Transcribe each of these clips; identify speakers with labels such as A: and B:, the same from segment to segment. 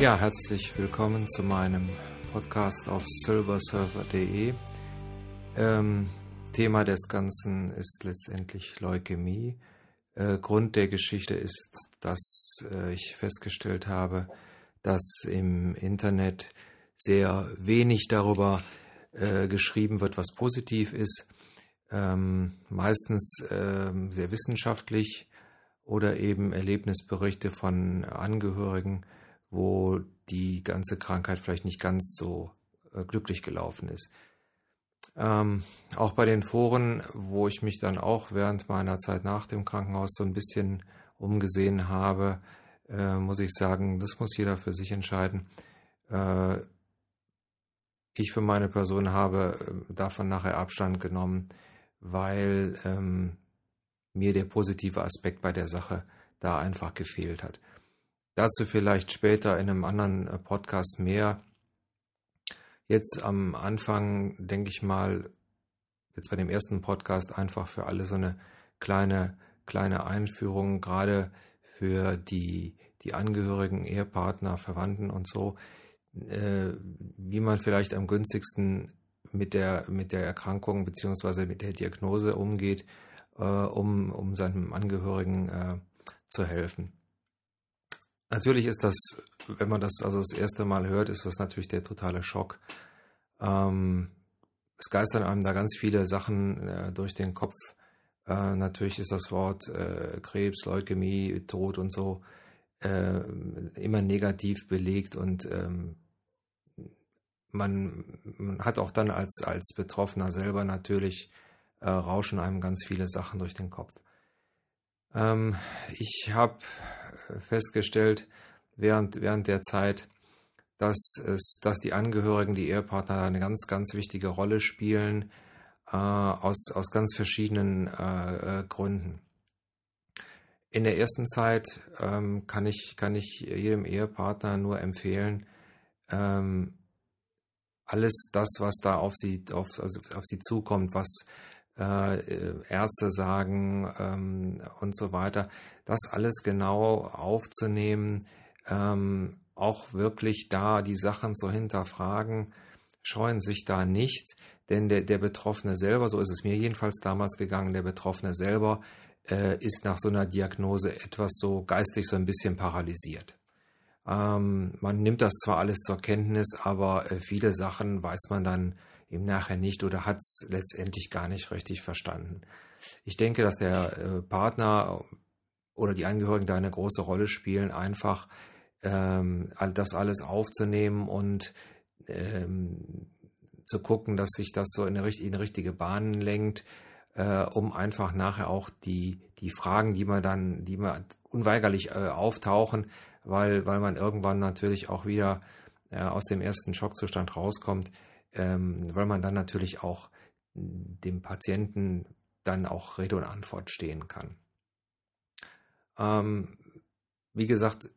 A: Ja, herzlich willkommen zu meinem Podcast auf silversurfer.de. Ähm, Thema des Ganzen ist letztendlich Leukämie. Äh, Grund der Geschichte ist, dass äh, ich festgestellt habe, dass im Internet sehr wenig darüber äh, geschrieben wird, was positiv ist. Ähm, meistens ähm, sehr wissenschaftlich oder eben Erlebnisberichte von Angehörigen wo die ganze Krankheit vielleicht nicht ganz so äh, glücklich gelaufen ist. Ähm, auch bei den Foren, wo ich mich dann auch während meiner Zeit nach dem Krankenhaus so ein bisschen umgesehen habe, äh, muss ich sagen, das muss jeder für sich entscheiden. Äh, ich für meine Person habe äh, davon nachher Abstand genommen, weil ähm, mir der positive Aspekt bei der Sache da einfach gefehlt hat. Dazu vielleicht später in einem anderen äh, Podcast mehr. Jetzt am Anfang denke ich mal, jetzt bei dem ersten Podcast einfach für alle so eine kleine, kleine Einführung, gerade für die, die Angehörigen, Ehepartner, Verwandten und so, äh, wie man vielleicht am günstigsten mit der, mit der Erkrankung beziehungsweise mit der Diagnose umgeht, äh, um, um seinem Angehörigen äh, zu helfen. Natürlich ist das, wenn man das also das erste Mal hört, ist das natürlich der totale Schock. Ähm, es geistern einem da ganz viele Sachen äh, durch den Kopf. Äh, natürlich ist das Wort äh, Krebs, Leukämie, Tod und so äh, immer negativ belegt und ähm, man, man, hat auch dann als, als Betroffener selber natürlich äh, rauschen einem ganz viele Sachen durch den Kopf. Ähm, ich habe festgestellt während, während der Zeit, dass, es, dass die Angehörigen, die Ehepartner eine ganz, ganz wichtige Rolle spielen, äh, aus, aus ganz verschiedenen äh, äh, Gründen. In der ersten Zeit ähm, kann, ich, kann ich jedem Ehepartner nur empfehlen, ähm, alles das, was da auf sie, auf, also auf sie zukommt, was äh, Ärzte sagen ähm, und so weiter, das alles genau aufzunehmen, ähm, auch wirklich da die Sachen zu hinterfragen, scheuen sich da nicht, denn der, der Betroffene selber, so ist es mir jedenfalls damals gegangen, der Betroffene selber äh, ist nach so einer Diagnose etwas so geistig so ein bisschen paralysiert. Ähm, man nimmt das zwar alles zur Kenntnis, aber äh, viele Sachen weiß man dann im Nachhinein nicht oder hat es letztendlich gar nicht richtig verstanden. Ich denke, dass der äh, Partner oder die Angehörigen da eine große Rolle spielen, einfach ähm, das alles aufzunehmen und ähm, zu gucken, dass sich das so in eine, in richtige Bahn lenkt, äh, um einfach nachher auch die, die Fragen, die man dann, die man unweigerlich äh, auftauchen, weil, weil man irgendwann natürlich auch wieder äh, aus dem ersten Schockzustand rauskommt, ähm, weil man dann natürlich auch dem Patienten dann auch Rede und Antwort stehen kann. Ähm, wie gesagt,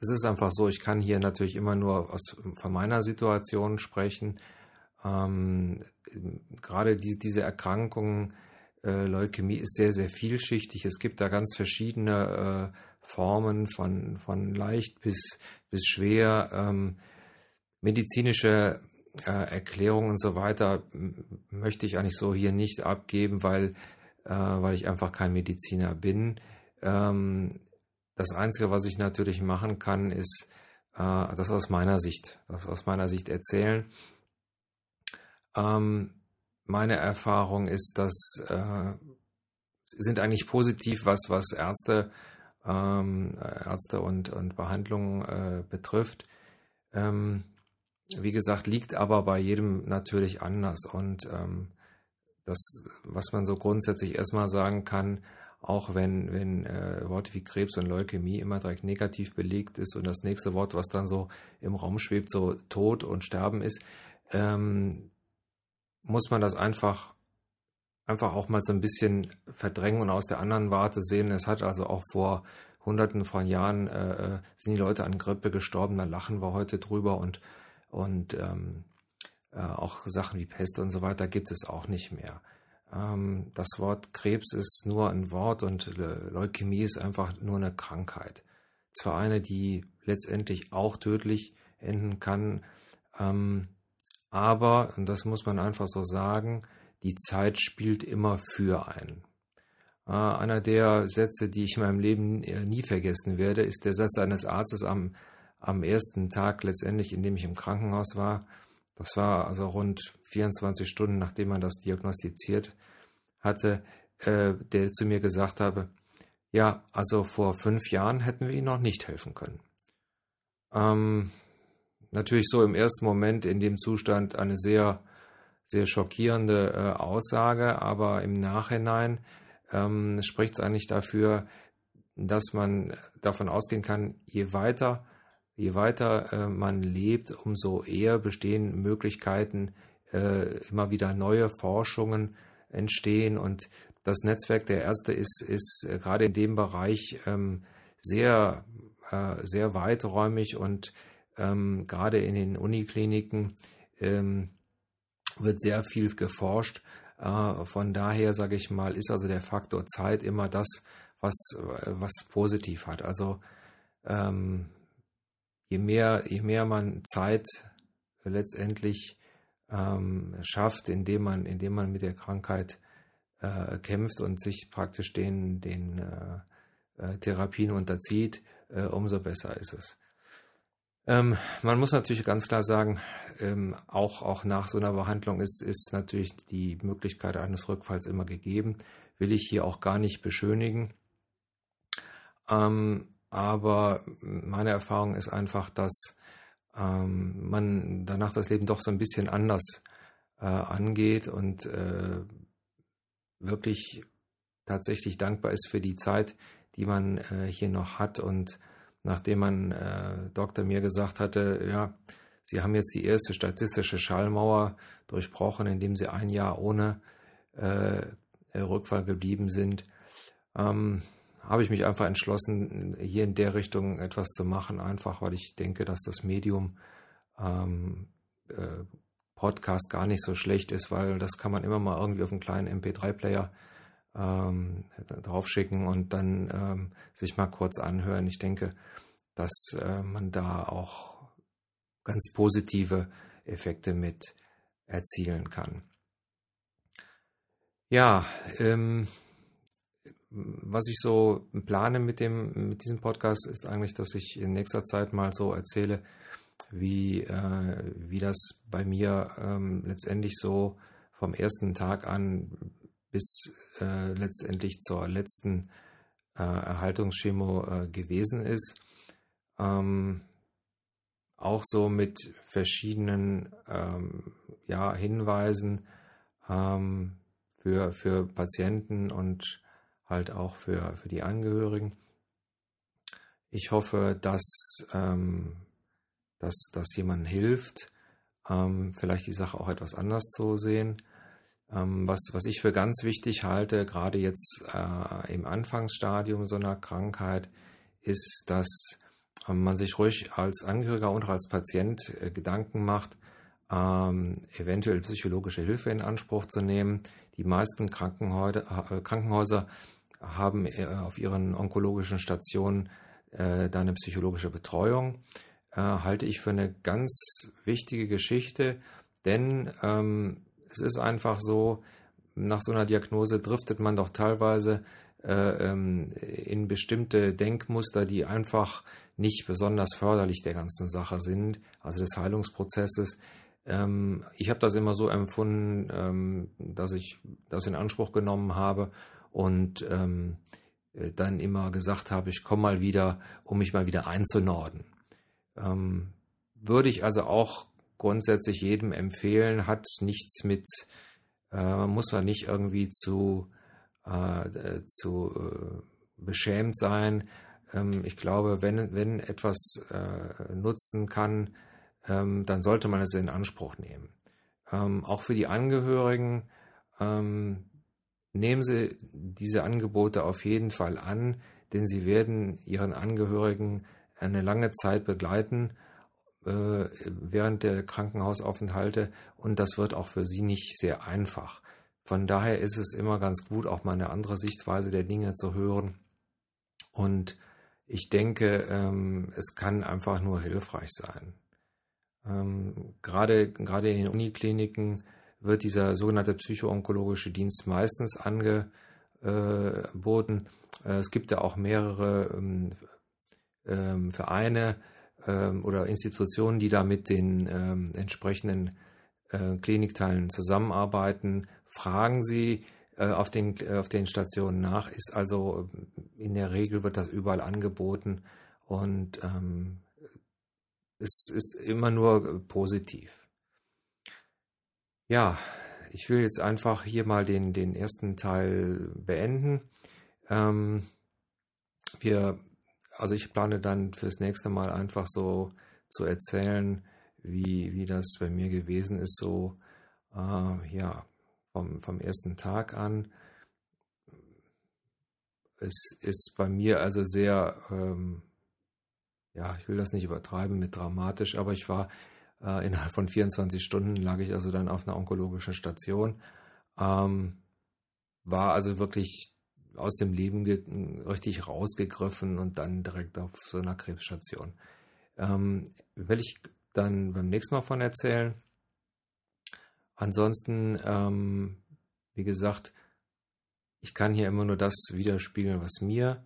A: es ist einfach so, ich kann hier natürlich immer nur aus, von meiner Situation sprechen. Ähm, gerade die, diese Erkrankung, äh, Leukämie ist sehr, sehr vielschichtig. Es gibt da ganz verschiedene äh, Formen von, von leicht bis, bis schwer. Ähm, medizinische äh, Erklärungen und so weiter möchte ich eigentlich so hier nicht abgeben, weil, äh, weil ich einfach kein Mediziner bin. Ähm, das Einzige, was ich natürlich machen kann, ist äh, das aus meiner Sicht, das aus meiner Sicht erzählen. Ähm, meine Erfahrung ist, dass äh, sind eigentlich positiv, was was Ärzte, ähm, Ärzte und und Behandlungen äh, betrifft. Ähm, wie gesagt, liegt aber bei jedem natürlich anders. Und ähm, das, was man so grundsätzlich erstmal sagen kann, auch wenn, wenn äh, Worte wie Krebs und Leukämie immer direkt negativ belegt ist und das nächste Wort, was dann so im Raum schwebt, so Tod und Sterben ist, ähm, muss man das einfach, einfach auch mal so ein bisschen verdrängen und aus der anderen Warte sehen. Es hat also auch vor hunderten von Jahren äh, äh sind die Leute an Grippe gestorben, da lachen wir heute drüber und und ähm, äh, auch Sachen wie Pest und so weiter gibt es auch nicht mehr. Ähm, das Wort Krebs ist nur ein Wort und Leukämie ist einfach nur eine Krankheit. zwar eine, die letztendlich auch tödlich enden kann, ähm, aber, und das muss man einfach so sagen, die Zeit spielt immer für einen. Äh, einer der Sätze, die ich in meinem Leben äh, nie vergessen werde, ist der Satz eines Arztes am, am ersten Tag letztendlich, in dem ich im Krankenhaus war. Das war also rund 24 Stunden, nachdem man das diagnostiziert hatte, äh, der zu mir gesagt habe, ja, also vor fünf Jahren hätten wir Ihnen noch nicht helfen können. Ähm, natürlich so im ersten Moment in dem Zustand eine sehr, sehr schockierende äh, Aussage, aber im Nachhinein ähm, spricht es eigentlich dafür, dass man davon ausgehen kann, je weiter, je weiter äh, man lebt, umso eher bestehen Möglichkeiten, äh, immer wieder neue Forschungen entstehen und das Netzwerk der Ärzte ist, ist äh, gerade in dem Bereich ähm, sehr, sehr weiträumig und ähm, gerade in den Unikliniken ähm, wird sehr viel geforscht. Von daher, sage ich mal, ist also der Faktor Zeit immer das, was, was positiv hat. Also je, mehr, je mehr man Zeit letztendlich ähm, schafft, indem man, indem man mit der Krankheit äh, kämpft und sich praktisch den, den äh, äh Therapien unterzieht, äh, umso besser ist es. Ähm, man muss natürlich ganz klar sagen, ähm, auch, auch nach so einer Behandlung ist, ist natürlich die Möglichkeit eines Rückfalls immer gegeben. Will ich hier auch gar nicht beschönigen. Ähm, aber meine Erfahrung ist einfach, dass ähm, man danach das Leben doch so ein bisschen anders äh, angeht und äh, wirklich tatsächlich dankbar ist für die Zeit, die man äh, hier noch hat. Und nachdem mein äh, Doktor mir gesagt hatte, ja, Sie haben jetzt die erste statistische Schallmauer durchbrochen, indem Sie ein Jahr ohne äh, Rückfall geblieben sind, ähm, habe ich mich einfach entschlossen, hier in der Richtung etwas zu machen, einfach weil ich denke, dass das Medium ähm, äh, Podcast gar nicht so schlecht ist, weil das kann man immer mal irgendwie auf einen kleinen MP3-Player ähm, draufschicken und dann ähm, sich mal kurz anhören. Ich denke, dass äh, man da auch ganz positive Effekte mit erzielen kann. Ja, ähm, was ich so plane mit dem mit diesem Podcast ist eigentlich, dass ich in nächster Zeit mal so erzähle, wie äh, wie das bei mir ähm, letztendlich so vom ersten Tag an bis äh, letztendlich zur letzten äh, Erhaltungschemo äh, gewesen ist. Ähm, auch so mit verschiedenen ähm, ja, Hinweisen ähm, für, für Patienten und halt auch für, für die Angehörigen. Ich hoffe, dass, ähm, dass das jemandem hilft, ähm, vielleicht die Sache auch etwas anders zu sehen. Ähm, was, was ich für ganz wichtig halte, gerade jetzt äh, im Anfangsstadium so einer Krankheit, ist, dass ähm, man sich ruhig als Angehöriger und als Patient äh, Gedanken macht, ähm, eventuell psychologische Hilfe in Anspruch zu nehmen. Die meisten Krankenhäuser, äh, Krankenhäuser haben äh, auf ihren onkologischen Stationen äh, da eine psychologische Betreuung. Äh, halte ich für eine ganz wichtige Geschichte, denn ähm, es ist einfach so, nach so einer Diagnose driftet man doch teilweise äh, ähm, in bestimmte Denkmuster, die einfach nicht besonders förderlich der ganzen Sache sind, also des Heilungsprozesses. Ähm, ich habe das immer so empfunden, ähm, dass ich das in Anspruch genommen habe und ähm, äh, dann immer gesagt habe, ich komme mal wieder, um mich mal wieder einzunorden. Ähm, würde ich also auch grundsätzlich jedem empfehlen, hat nichts mit, äh, muss man nicht irgendwie zu, äh, zu äh, beschämt sein. Ähm, ich glaube, wenn, wenn etwas äh, nutzen kann, ähm, dann sollte man es in Anspruch nehmen. Ähm, auch für die Angehörigen ähm, nehmen Sie diese Angebote auf jeden Fall an, denn sie werden Ihren Angehörigen eine lange Zeit begleiten äh, während der Krankenhausaufenthalte und das wird auch für sie nicht sehr einfach. Von daher ist es immer ganz gut, auch mal eine andere Sichtweise der Dinge zu hören. Und ich denke, ähm, es kann einfach nur hilfreich sein. Ähm, gerade, gerade in den Unikliniken wird dieser sogenannte psychoonkologische Dienst meistens angeboten. Äh, es gibt ja auch mehrere ähm, ähm, Vereine ähm, oder Institutionen, die da mit den entsprechenden äh, Klinikteilen zusammenarbeiten. Fragen Sie äh, auf, den, auf den Stationen nach. Ist also in der Regel wird das überall angeboten und es ist immer nur positiv. Ja, ich will jetzt einfach hier mal den, den ersten Teil beenden. Ähm, wir, also ich plane dann fürs nächste Mal einfach so zu erzählen, wie, wie das bei mir gewesen ist, so äh, ja, vom, vom ersten Tag an. Es ist bei mir also sehr, ähm, ja, ich will das nicht übertreiben mit dramatisch, aber ich war äh, innerhalb von 24 Stunden lag ich also dann auf einer onkologischen Station. Ähm, war also wirklich aus dem Leben richtig rausgegriffen und dann direkt auf so einer Krebsstation. Ähm, will ich dann beim nächsten Mal von erzählen. Ansonsten, ähm, wie gesagt, ich kann hier immer nur das widerspiegeln, was mir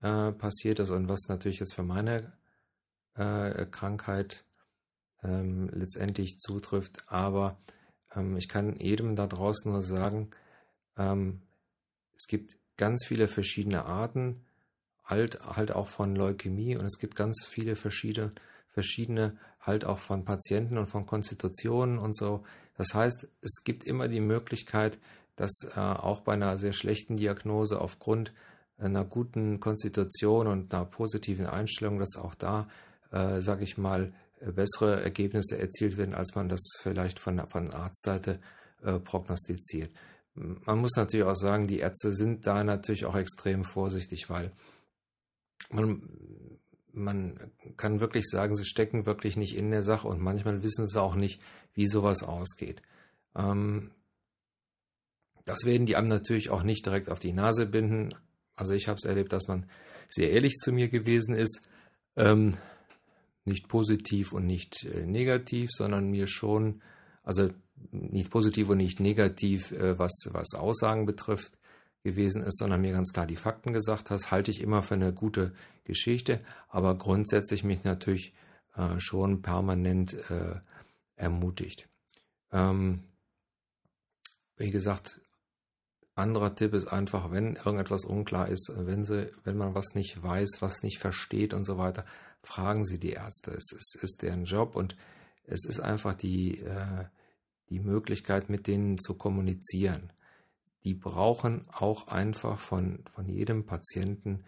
A: äh, passiert ist und was natürlich jetzt für meine äh, Krankheit ähm, letztendlich zutrifft. Aber ähm, ich kann jedem da draußen nur sagen, ähm, es gibt ganz viele verschiedene Arten, halt, halt auch von Leukämie und es gibt ganz viele verschiedene, verschiedene halt auch von Patienten und von Konstitutionen und so. Das heißt, es gibt immer die Möglichkeit, dass äh, auch bei einer sehr schlechten Diagnose aufgrund einer guten Konstitution und einer positiven Einstellung, dass auch da, äh, sage ich mal, bessere Ergebnisse erzielt werden, als man das vielleicht von, von Arztseite äh, prognostiziert. Man muss natürlich auch sagen, die Ärzte sind da natürlich auch extrem vorsichtig, weil man, man kann wirklich sagen, sie stecken wirklich nicht in der Sache und manchmal wissen sie auch nicht, wie sowas ausgeht. Ähm, das werden die einem natürlich auch nicht direkt auf die Nase binden. Also ich habe es erlebt, dass man sehr ehrlich zu mir gewesen ist. Ähm, nicht positiv und nicht äh, negativ, sondern mir schon, also nicht positiv und nicht negativ, äh, was, was Aussagen betrifft, gewesen ist, sondern mir ganz klar die Fakten gesagt hast, halte ich immer für eine gute Geschichte, aber grundsätzlich mich natürlich äh, schon permanent äh, ermutigt. Ähm, wie gesagt, anderer Tipp ist einfach, wenn irgendetwas unklar ist, wenn sie, wenn man was nicht weiß, was nicht versteht und so weiter, fragen Sie die Ärzte. Es, es ist deren Job und es ist einfach die, äh, die Möglichkeit, mit denen zu kommunizieren. Die brauchen auch einfach von, von jedem Patienten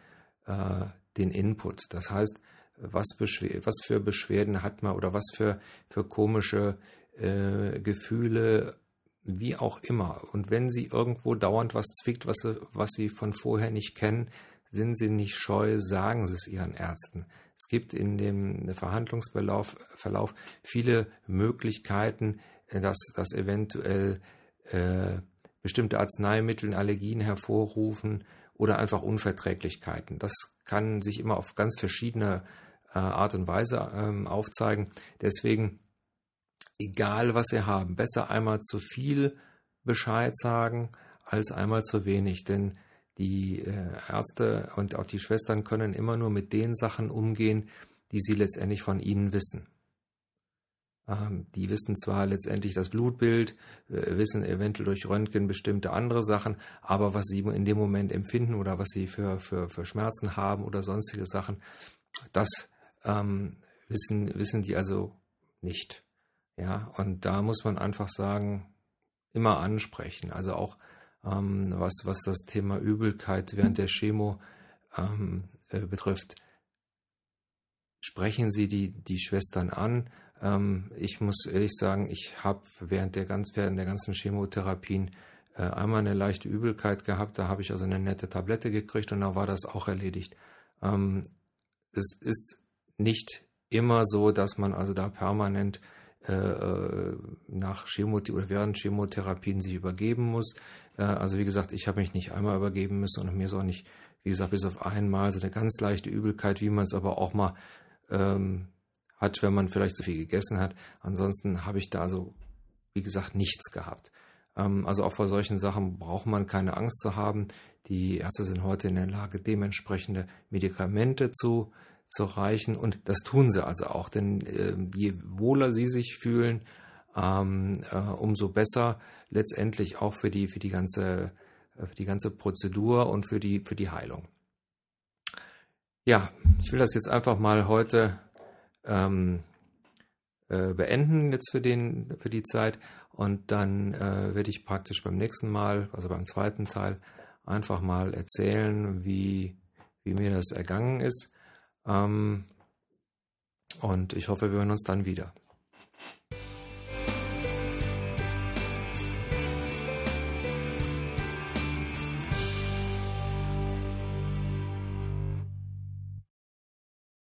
A: äh, den Input. Das heißt, was, was für Beschwerden hat man oder was für, für komische äh, Gefühle, wie auch immer. Und wenn Sie irgendwo dauernd was zwickt, was Sie, was Sie von vorher nicht kennen, sind Sie nicht scheu, sagen Sie es Ihren Ärzten. Es gibt in dem Verhandlungsverlauf Verlauf viele Möglichkeiten, dass, dass eventuell äh, bestimmte Arzneimittel Allergien hervorrufen oder einfach Unverträglichkeiten. Das kann sich immer auf ganz verschiedene äh, Art und Weise ähm, aufzeigen. Deswegen, egal was Sie haben, besser einmal zu viel Bescheid sagen als einmal zu wenig. Denn die äh, Ärzte und auch die Schwestern können immer nur mit den Sachen umgehen, die sie letztendlich von ihnen wissen. Ähm, die wissen zwar letztendlich das Blutbild, äh, wissen eventuell durch Röntgen bestimmte andere Sachen, aber was sie in dem Moment empfinden oder was sie für, für, für Schmerzen haben oder sonstige Sachen, das ähm, wissen, wissen die also nicht. Ja, und da muss man einfach sagen, immer ansprechen. Also auch ähm, was, was das Thema Übelkeit während der Chemo ähm, äh, betrifft. Sprechen Sie die, die Schwestern an. Ähm, ich muss ehrlich sagen, ich habe während der, ganz, während der ganzen Chemotherapien äh, einmal eine leichte Übelkeit gehabt. Da habe ich also eine nette Tablette gekriegt und da war das auch erledigt. Ähm, es ist nicht immer so, dass man also da permanent äh, äh nach Chemotherapie oder während Chemotherapien sich übergeben muss. Äh, also wie gesagt, ich habe mich nicht einmal übergeben müssen und mir ist auch nicht wie gesagt, bis auf einmal so eine ganz leichte Übelkeit, wie man es aber auch mal ähm, hat, wenn man vielleicht zu viel gegessen hat. Ansonsten habe ich da so, wie gesagt, nichts gehabt. Ähm, also auch vor solchen Sachen braucht man keine Angst zu haben. Die Ärzte sind heute in der Lage, dementsprechende Medikamente zu, zu reichen und das tun sie also auch, denn äh, je wohler sie sich fühlen, ähm, äh, umso besser letztendlich auch für die, für die ganze, äh, für die ganze Prozedur und für die, für die Heilung. Ja, ich will das jetzt einfach mal heute ähm, äh, beenden jetzt für, den, für die Zeit und dann äh, werde ich praktisch beim nächsten Mal, also beim zweiten Teil, einfach mal erzählen, wie, wie mir das ergangen ist. Ähm, und ich hoffe, wir hören uns dann wieder.